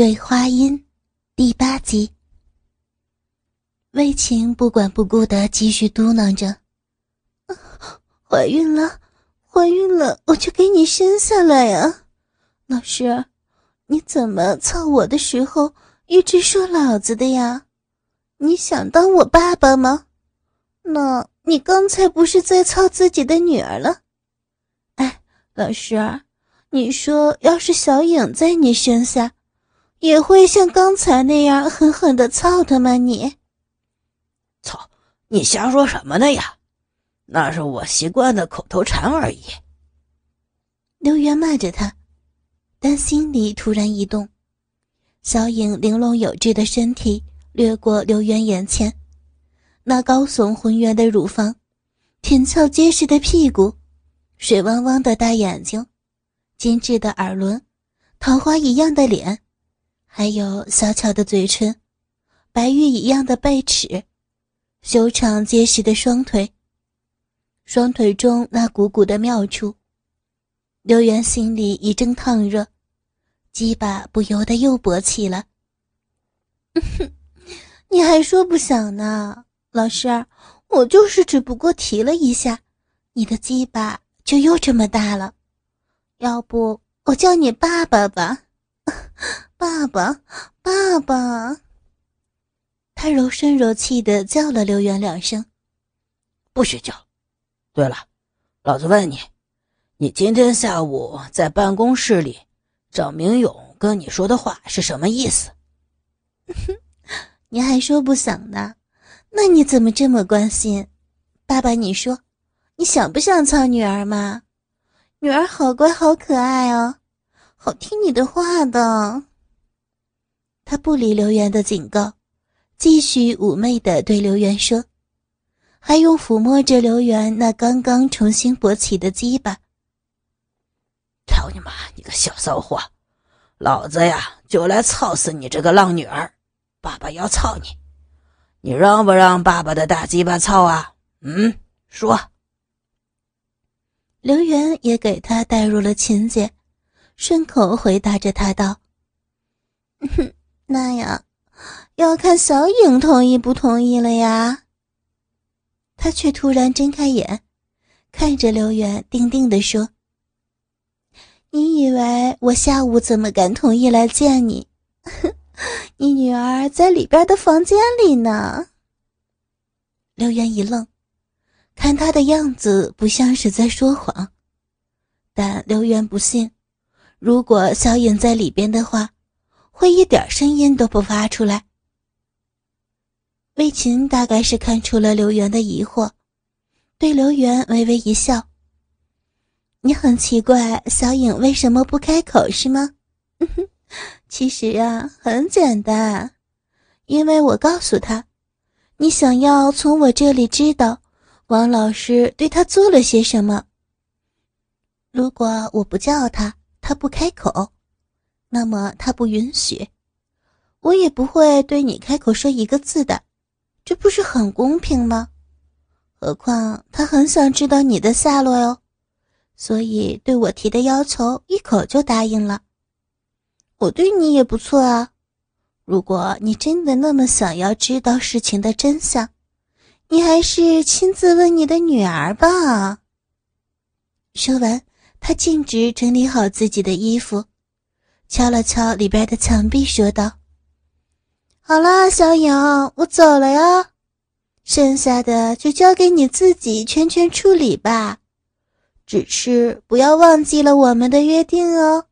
醉花阴》第八集。魏晴不管不顾的继续嘟囔着：“怀孕了，怀孕了，我就给你生下来呀！老师，你怎么操我的时候一直说老子的呀？你想当我爸爸吗？那你刚才不是在操自己的女儿了？哎，老师，你说要是小影在你身下？”也会像刚才那样狠狠的操他吗？你，操！你瞎说什么呢呀？那是我习惯的口头禅而已。刘元骂着他，但心里突然一动。小影玲珑有致的身体掠过刘元眼前，那高耸浑圆的乳房，挺翘结实的屁股，水汪汪的大眼睛，精致的耳轮，桃花一样的脸。还有小巧的嘴唇，白玉一样的背齿，修长结实的双腿，双腿中那鼓鼓的妙处，刘元心里一阵烫热，鸡巴不由得又勃起了。你还说不想呢，老师，我就是只不过提了一下，你的鸡巴就又这么大了，要不我叫你爸爸吧。爸爸，爸爸！他柔声柔气的叫了刘元两声，不许叫。对了，老子问你，你今天下午在办公室里，赵明勇跟你说的话是什么意思？你还说不想呢？那你怎么这么关心？爸爸，你说，你想不想操女儿嘛？女儿好乖，好可爱哦，好听你的话的。他不理刘元的警告，继续妩媚的对刘元说，还用抚摸着刘元那刚刚重新勃起的鸡巴。操你妈！你个小骚货，老子呀就来操死你这个浪女儿！爸爸要操你，你让不让爸爸的大鸡巴操啊？嗯，说。刘元也给他带入了情节，顺口回答着他道：“哼。”那呀，要看小影同意不同意了呀。他却突然睁开眼，看着刘元，定定地说：“你以为我下午怎么敢同意来见你？你女儿在里边的房间里呢。”刘元一愣，看他的样子不像是在说谎，但刘元不信，如果小影在里边的话。会一点声音都不发出来。魏琴大概是看出了刘元的疑惑，对刘元微微一笑：“你很奇怪，小影为什么不开口是吗？其实啊，很简单，因为我告诉他，你想要从我这里知道王老师对他做了些什么。如果我不叫他，他不开口。”那么他不允许，我也不会对你开口说一个字的，这不是很公平吗？何况他很想知道你的下落哟，所以对我提的要求一口就答应了。我对你也不错啊，如果你真的那么想要知道事情的真相，你还是亲自问你的女儿吧。说完，他径直整理好自己的衣服。敲了敲里边的墙壁，说道：“好了，小影，我走了呀，剩下的就交给你自己全权处理吧，只是不要忘记了我们的约定哦。”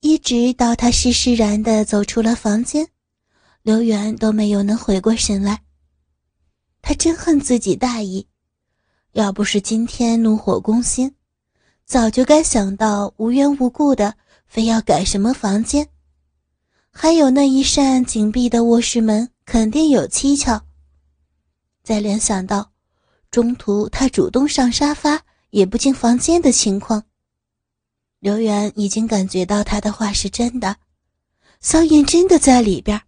一直到他释释然的走出了房间，刘元都没有能回过神来。他真恨自己大意，要不是今天怒火攻心。早就该想到，无缘无故的非要改什么房间，还有那一扇紧闭的卧室门肯定有蹊跷。再联想到中途他主动上沙发也不进房间的情况，刘元已经感觉到他的话是真的，小影真的在里边。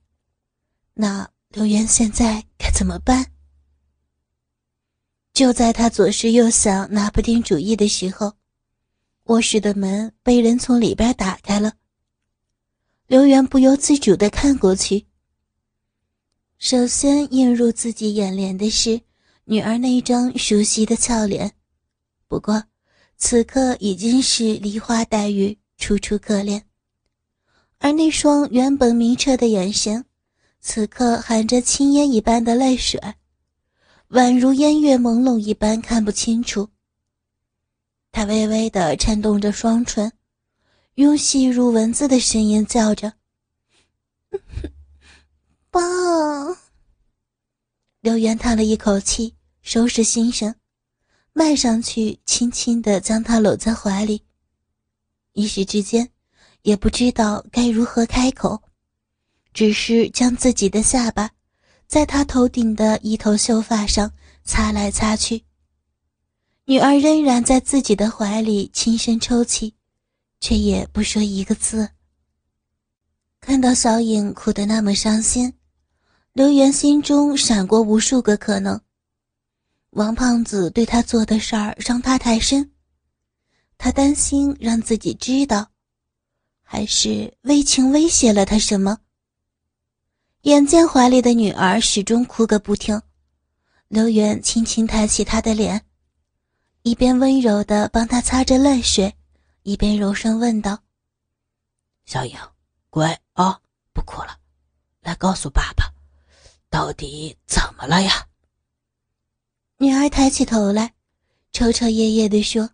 那刘元现在该怎么办？就在他左思右想拿不定主意的时候。卧室的门被人从里边打开了，刘元不由自主的看过去。首先映入自己眼帘的是女儿那张熟悉的俏脸，不过此刻已经是梨花带雨，楚楚可怜。而那双原本明澈的眼神，此刻含着青烟一般的泪水，宛如烟月朦胧一般看不清楚。他微微的颤动着双唇，用细如蚊子的声音叫着：“爸。”刘元叹了一口气，收拾心神，迈上去，轻轻的将他搂在怀里。一时之间。也不知道该如何开口，只是将自己的下巴在他头顶的一头秀发上擦来擦去。女儿仍然在自己的怀里轻声抽泣，却也不说一个字。看到小影哭得那么伤心，刘元心中闪过无数个可能：王胖子对他做的事儿伤他太深，他担心让自己知道。还是魏晴威胁了他什么？眼见怀里的女儿始终哭个不停，刘元轻轻抬起她的脸，一边温柔的帮她擦着泪水，一边柔声问道：“小影，乖啊，不哭了，来告诉爸爸，到底怎么了呀？”女儿抬起头来，抽抽噎噎的说：“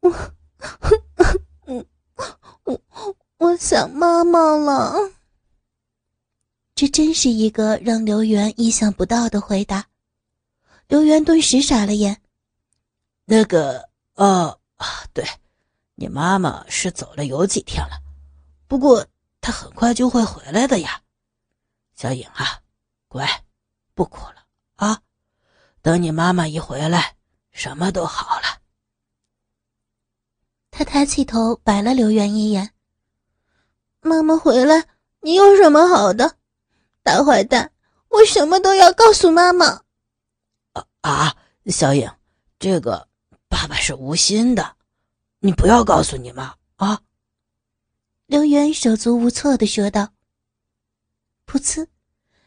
我。”我我想妈妈了。这真是一个让刘元意想不到的回答。刘元顿时傻了眼。那个，呃，对，你妈妈是走了有几天了，不过她很快就会回来的呀。小影啊，乖，不哭了啊，等你妈妈一回来，什么都好了。他抬起头，白了刘元一眼。妈妈回来，你有什么好的？大坏蛋，我什么都要告诉妈妈。啊啊，小影，这个爸爸是无心的，你不要告诉你妈啊。刘元手足无措的说道。噗呲，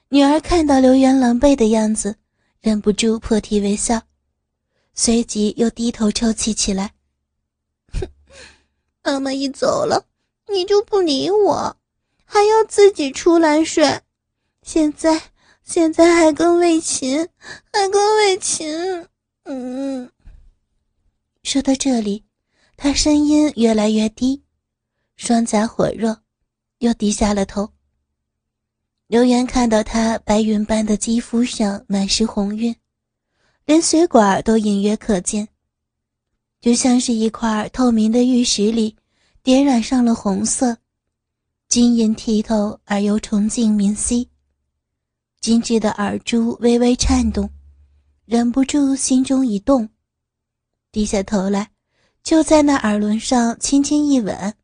女儿看到刘元狼狈的样子，忍不住破涕为笑，随即又低头抽泣起来。哼妈妈一走了，你就不理我，还要自己出来睡。现在，现在还跟魏琴，还跟魏琴。嗯。说到这里，他声音越来越低，双颊火热，又低下了头。刘元看到他白云般的肌肤上满是红晕，连血管都隐约可见。就像是一块透明的玉石里，点染上了红色，晶莹剔透而又纯净明晰。精致的耳珠微微颤动，忍不住心中一动，低下头来，就在那耳轮上轻轻一吻。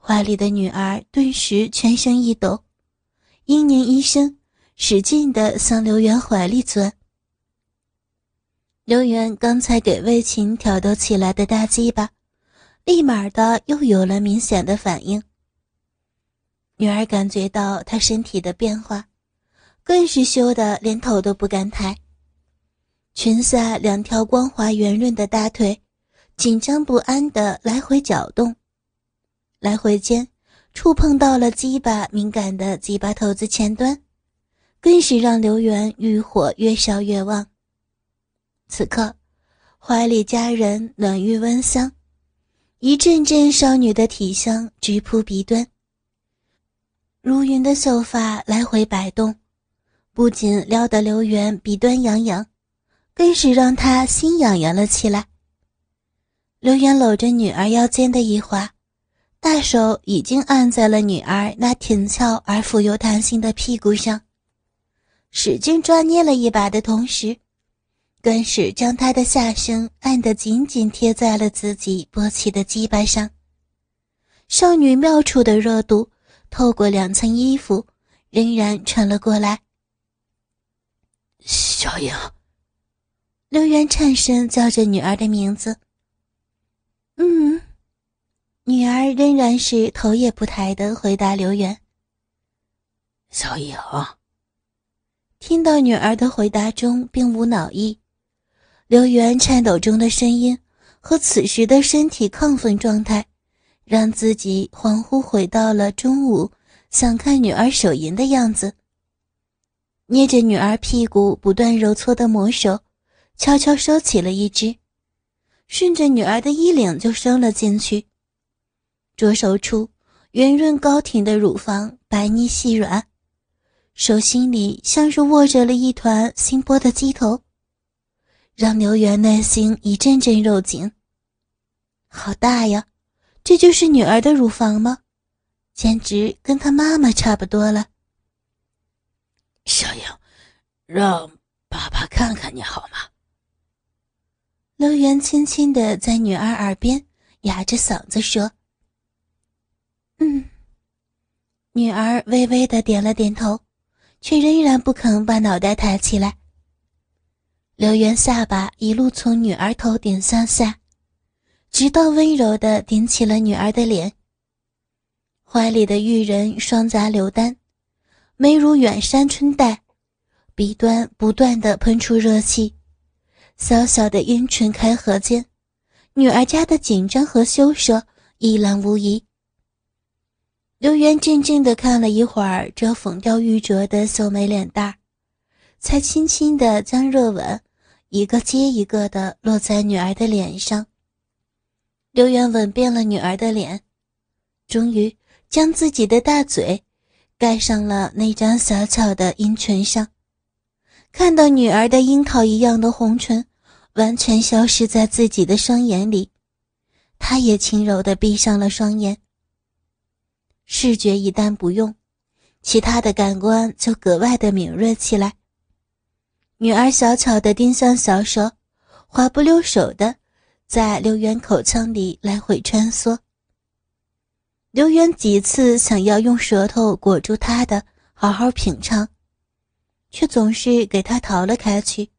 怀里的女儿顿时全身一抖，嘤咛一声，使劲的向刘元怀里钻。刘元刚才给魏琴挑逗起来的大鸡巴，立马的又有了明显的反应。女儿感觉到他身体的变化，更是羞得连头都不敢抬。裙下两条光滑圆润的大腿，紧张不安的来回搅动，来回间触碰到了鸡巴敏感的鸡巴头子前端，更是让刘源欲火越烧越旺。此刻，怀里佳人暖玉温香，一阵阵少女的体香直扑鼻端。如云的秀发来回摆动，不仅撩得刘元鼻端痒痒，更是让他心痒痒了起来。刘元搂着女儿腰间的一滑，大手已经按在了女儿那挺翘而富有弹性的屁股上，使劲抓捏了一把的同时。更是将她的下身按得紧紧贴在了自己勃起的鸡巴上。少女妙处的热度透过两层衣服仍然传了过来。小影，刘元颤声叫着女儿的名字。嗯，女儿仍然是头也不抬的回答刘元。小影，听到女儿的回答中并无恼意，刘元颤抖中的声音和此时的身体亢奋状态，让自己恍惚回到了中午想看女儿手淫的样子。捏着女儿屁股不断揉搓的魔手，悄悄收起了一只，顺着女儿的衣领就伸了进去。着手处圆润高挺的乳房白腻细软，手心里像是握着了一团新剥的鸡头，让刘源内心一阵阵肉紧。好大呀，这就是女儿的乳房吗？简直跟她妈妈差不多了。小英，让爸爸看看你好吗？乐园轻轻的在女儿耳边哑着嗓子说：“嗯。”女儿微微的点了点头，却仍然不肯把脑袋抬起来。刘元下巴一路从女儿头顶向下，直到温柔的顶起了女儿的脸。怀里的玉人双颊流丹。眉如远山春带，鼻端不断的喷出热气，小小的阴唇开合间，女儿家的紧张和羞涩一览无遗。刘元静静的看了一会儿这粉雕玉琢的秀美脸蛋才轻轻的将热吻一个接一个的落在女儿的脸上。刘元吻遍了女儿的脸，终于将自己的大嘴。盖上了那张小巧的樱唇上，看到女儿的樱桃一样的红唇完全消失在自己的双眼里，他也轻柔地闭上了双眼。视觉一旦不用，其他的感官就格外的敏锐起来。女儿小巧的丁香小手，滑不溜手的在刘元口腔里来回穿梭。刘元几次想要用舌头裹住他的，好好品尝，却总是给他逃了开去。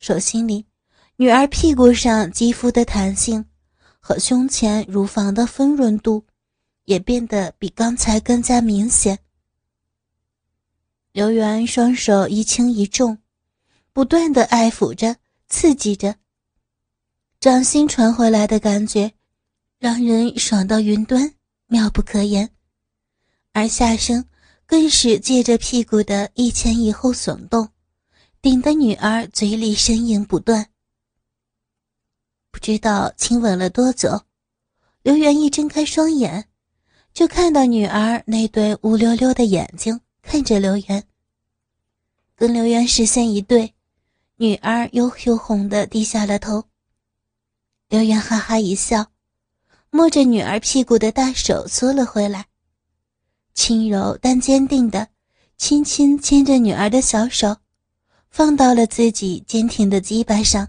手心里，女儿屁股上肌肤的弹性和胸前乳房的丰润度，也变得比刚才更加明显。刘元双手一轻一重，不断的爱抚着，刺激着。掌心传回来的感觉，让人爽到云端。妙不可言，而下身更是借着屁股的一前一后耸动，顶得女儿嘴里呻吟不断。不知道亲吻了多久，刘元一睁开双眼，就看到女儿那对乌溜溜的眼睛看着刘元。跟刘元视线一对，女儿又羞红的低下了头。刘元哈哈一笑。摸着女儿屁股的大手缩了回来，轻柔但坚定的轻轻牵着女儿的小手，放到了自己坚挺的鸡巴上。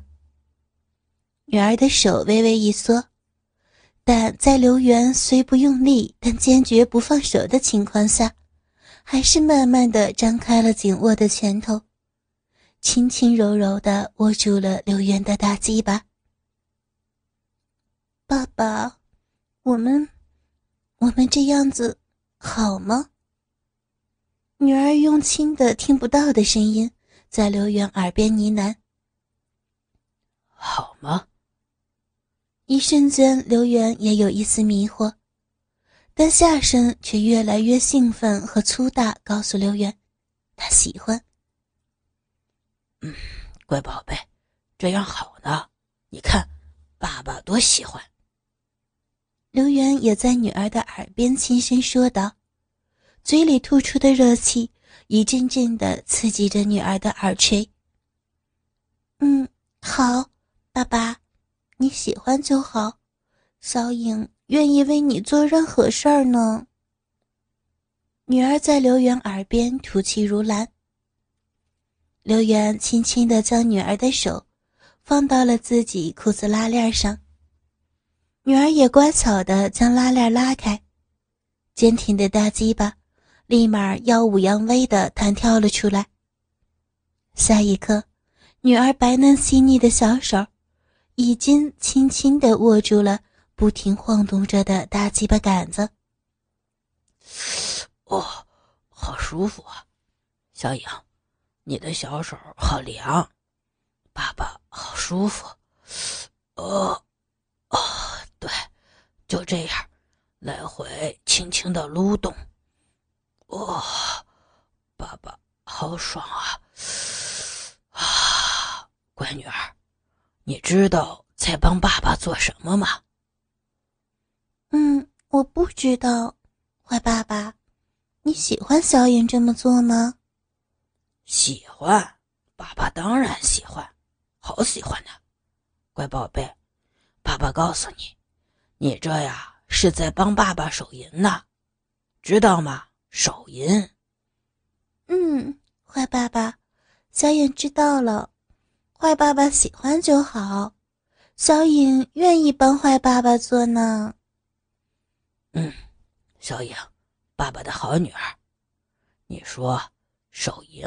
女儿的手微微一缩，但在刘元虽不用力但坚决不放手的情况下，还是慢慢的张开了紧握的拳头，轻轻柔柔的握住了刘元的大鸡巴。爸爸。我们，我们这样子好吗？女儿用轻的听不到的声音在刘元耳边呢喃：“好吗？”一瞬间，刘元也有一丝迷惑，但下身却越来越兴奋和粗大，告诉刘元：“他喜欢。”“嗯，乖宝贝，这样好呢。你看，爸爸多喜欢。”刘元也在女儿的耳边轻声说道，嘴里吐出的热气一阵阵的刺激着女儿的耳垂。嗯，好，爸爸，你喜欢就好，小影愿意为你做任何事儿呢。女儿在刘元耳边吐气如兰。刘元轻轻的将女儿的手放到了自己裤子拉链上。女儿也乖巧的将拉链拉开，坚挺的大鸡巴立马耀武扬威的弹跳了出来。下一刻，女儿白嫩细腻的小手已经轻轻的握住了不停晃动着的大鸡巴杆子。哦，好舒服啊，小影，你的小手好凉，爸爸好舒服。哦，哦，对，就这样，来回轻轻的撸动。哇，爸爸好爽啊！啊，乖女儿，你知道在帮爸爸做什么吗？嗯，我不知道。坏爸爸，你喜欢小颖这么做吗？喜欢，爸爸当然喜欢，好喜欢呢。乖宝贝，爸爸告诉你，你这呀是在帮爸爸手淫呢，知道吗？手淫。嗯，坏爸爸，小影知道了。坏爸爸喜欢就好，小影愿意帮坏爸爸做呢。嗯。小影，爸爸的好女儿，你说手淫，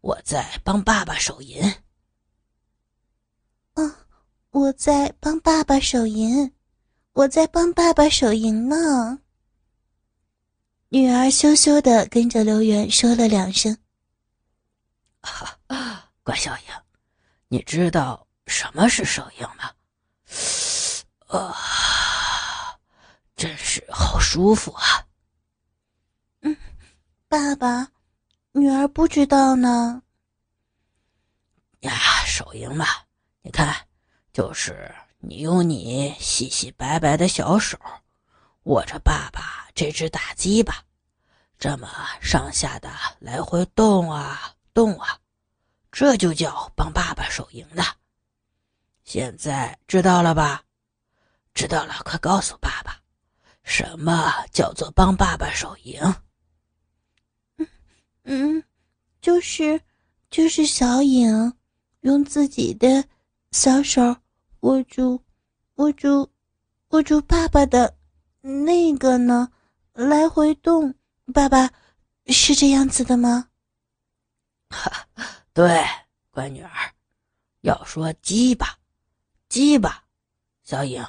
我在帮爸爸手淫。嗯，我在帮爸爸手淫，我在帮爸爸手淫呢。女儿羞羞的跟着刘元说了两声。啊，关小影，你知道什么是手淫吗？啊。真是好舒服啊！嗯，爸爸，女儿不知道呢。呀，手淫嘛，你看，就是你用你细细白白的小手，握着爸爸这只大鸡巴，这么上下的来回动啊动啊，这就叫帮爸爸手淫的。现在知道了吧？知道了，快告诉爸爸。什么叫做帮爸爸手淫？嗯嗯，就是就是小影用自己的小手握住握住握住爸爸的那个呢，来回动。爸爸是这样子的吗？哈，对，乖女儿，要说鸡巴，鸡巴，小影。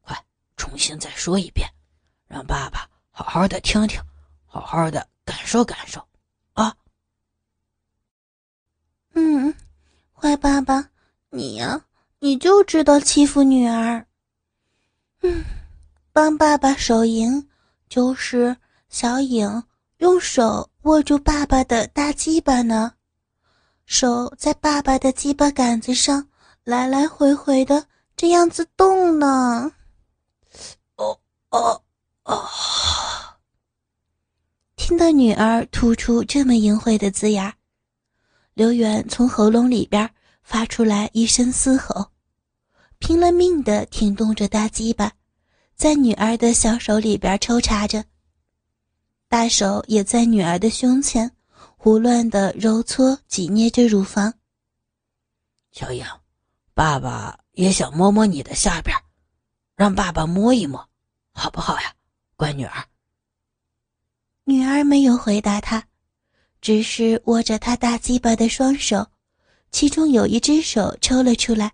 快重新再说一遍，让爸爸好好的听听，好好的感受感受，啊！嗯，坏爸爸，你呀，你就知道欺负女儿。嗯，帮爸爸手淫，就是小影用手握住爸爸的大鸡巴呢，手在爸爸的鸡巴杆子上来来回回的这样子动呢。哦哦哦！听到女儿吐出这么淫秽的字眼，刘远从喉咙里边发出来一声嘶吼，拼了命的挺动着大鸡巴，在女儿的小手里边抽插着，大手也在女儿的胸前胡乱的揉搓挤捏着乳房。小影，爸爸也想摸摸你的下边，让爸爸摸一摸。好不好呀，乖女儿？女儿没有回答他，只是握着他大鸡巴的双手，其中有一只手抽了出来，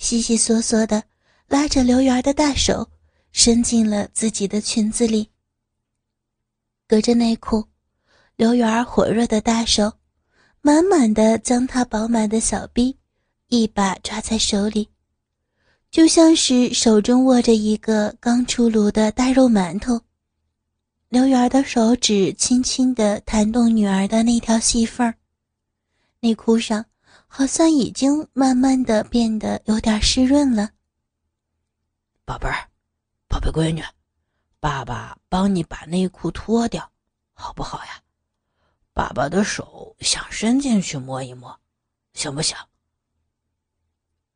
悉悉索索的拉着刘媛的大手，伸进了自己的裙子里。隔着内裤，刘媛火热的大手，满满的将她饱满的小臂一把抓在手里。就像是手中握着一个刚出炉的大肉馒头，刘媛的手指轻轻地弹动女儿的那条细缝儿，内裤上好像已经慢慢的变得有点湿润了。宝贝儿，宝贝闺女，爸爸帮你把内裤脱掉，好不好呀？爸爸的手想伸进去摸一摸，行不行？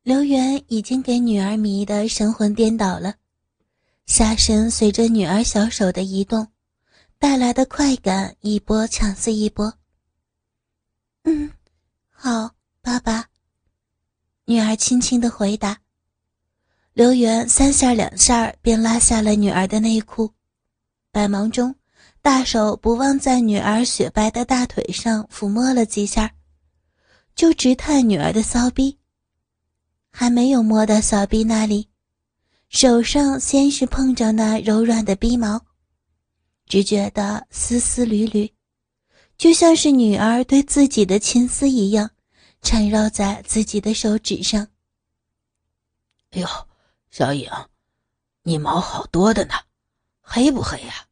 刘元已经给女儿迷得神魂颠倒了，下身随着女儿小手的移动，带来的快感一波强似一波。嗯，好，爸爸。女儿轻轻的回答。刘元三下两下便拉下了女儿的内裤，百忙中，大手不忘在女儿雪白的大腿上抚摸了几下，就直探女儿的骚逼。还没有摸到小逼那里，手上先是碰着那柔软的逼毛，只觉得丝丝缕缕，就像是女儿对自己的情丝一样，缠绕在自己的手指上。哎呦，小影，你毛好多的呢，黑不黑呀？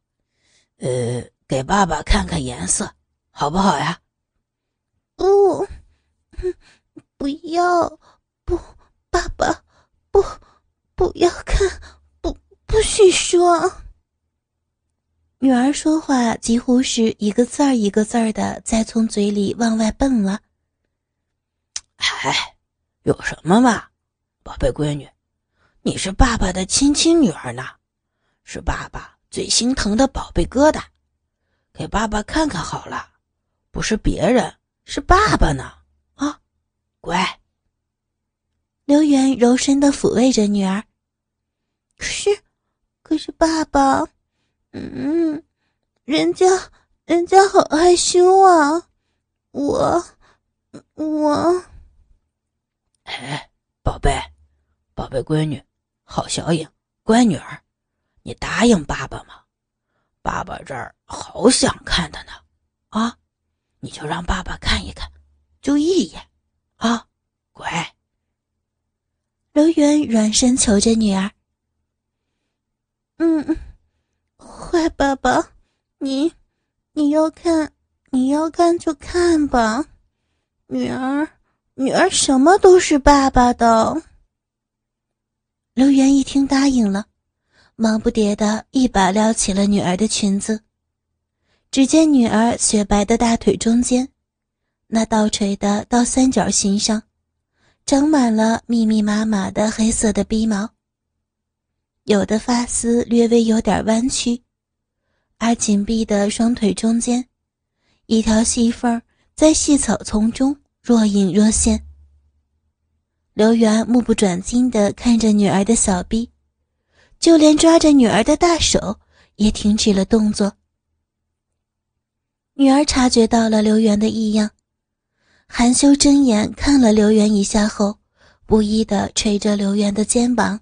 呃，给爸爸看看颜色，好不好呀？不，不要，不，爸爸，不。不要看，不不许说。女儿说话几乎是一个字儿一个字儿的在从嘴里往外蹦了。哎，有什么嘛，宝贝闺女，你是爸爸的亲亲女儿呢，是爸爸最心疼的宝贝疙瘩，给爸爸看看好了，不是别人，是爸爸呢。啊，乖。刘元柔声的抚慰着女儿。可是，可是爸爸，嗯，人家，人家好害羞啊！我，我，哎，宝贝，宝贝闺女，好小影，乖女儿，你答应爸爸吗？爸爸这儿好想看他呢，啊，你就让爸爸看一看，就一眼，啊，乖。刘元软声求着女儿。嗯，坏爸爸，你你要看，你要看就看吧，女儿，女儿什么都是爸爸的。刘元一听答应了，忙不迭的一把撩起了女儿的裙子，只见女儿雪白的大腿中间，那倒垂的倒三角形上，长满了密密麻麻的黑色的逼毛。有的发丝略微有点弯曲，而紧闭的双腿中间，一条细缝在细草丛中若隐若现。刘源目不转睛地看着女儿的小臂，就连抓着女儿的大手也停止了动作。女儿察觉到了刘源的异样，含羞睁眼看了刘源一下后，不依地捶着刘源的肩膀。